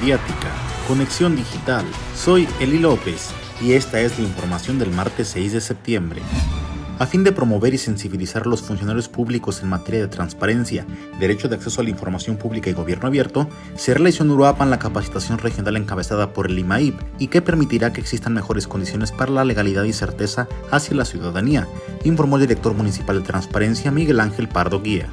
Mediática, Conexión Digital. Soy Eli López y esta es la información del martes 6 de septiembre. A fin de promover y sensibilizar a los funcionarios públicos en materia de transparencia, derecho de acceso a la información pública y gobierno abierto, se realizó en Uruapan la capacitación regional encabezada por el IMAIP y que permitirá que existan mejores condiciones para la legalidad y certeza hacia la ciudadanía, informó el director municipal de transparencia Miguel Ángel Pardo Guía.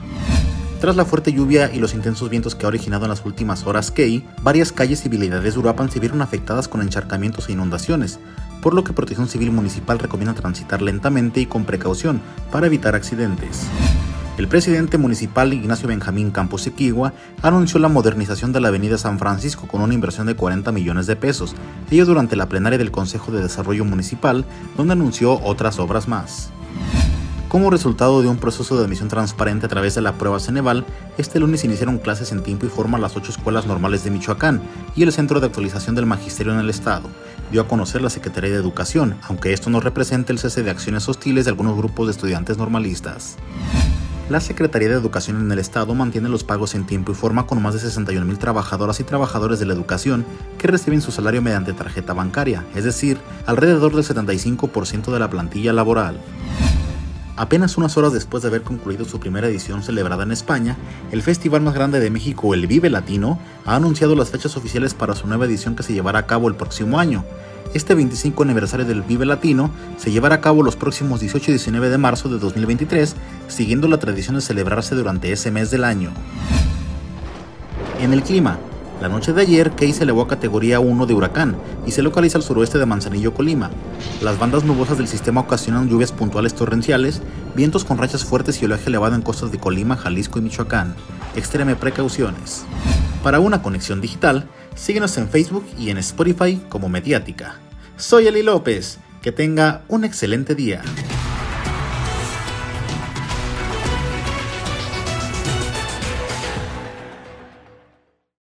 Tras la fuerte lluvia y los intensos vientos que ha originado en las últimas horas Key, varias calles y vialidades de Uruapan se vieron afectadas con encharcamientos e inundaciones, por lo que Protección Civil Municipal recomienda transitar lentamente y con precaución para evitar accidentes. El presidente municipal Ignacio Benjamín Campos Equigua anunció la modernización de la avenida San Francisco con una inversión de 40 millones de pesos, ello durante la plenaria del Consejo de Desarrollo Municipal, donde anunció otras obras más. Como resultado de un proceso de admisión transparente a través de la prueba Ceneval, este lunes iniciaron clases en tiempo y forma las ocho escuelas normales de Michoacán y el Centro de Actualización del Magisterio en el Estado. Dio a conocer la Secretaría de Educación, aunque esto no representa el cese de acciones hostiles de algunos grupos de estudiantes normalistas. La Secretaría de Educación en el Estado mantiene los pagos en tiempo y forma con más de 61 mil trabajadoras y trabajadores de la educación que reciben su salario mediante tarjeta bancaria, es decir, alrededor del 75% de la plantilla laboral. Apenas unas horas después de haber concluido su primera edición celebrada en España, el festival más grande de México, el Vive Latino, ha anunciado las fechas oficiales para su nueva edición que se llevará a cabo el próximo año. Este 25 aniversario del Vive Latino se llevará a cabo los próximos 18 y 19 de marzo de 2023, siguiendo la tradición de celebrarse durante ese mes del año. En el clima, la noche de ayer, Key se elevó a categoría 1 de huracán y se localiza al suroeste de Manzanillo, Colima. Las bandas nubosas del sistema ocasionan lluvias puntuales torrenciales, vientos con rachas fuertes y oleaje elevado en costas de Colima, Jalisco y Michoacán. Extreme precauciones. Para una conexión digital, síguenos en Facebook y en Spotify como Mediática. Soy Eli López. Que tenga un excelente día.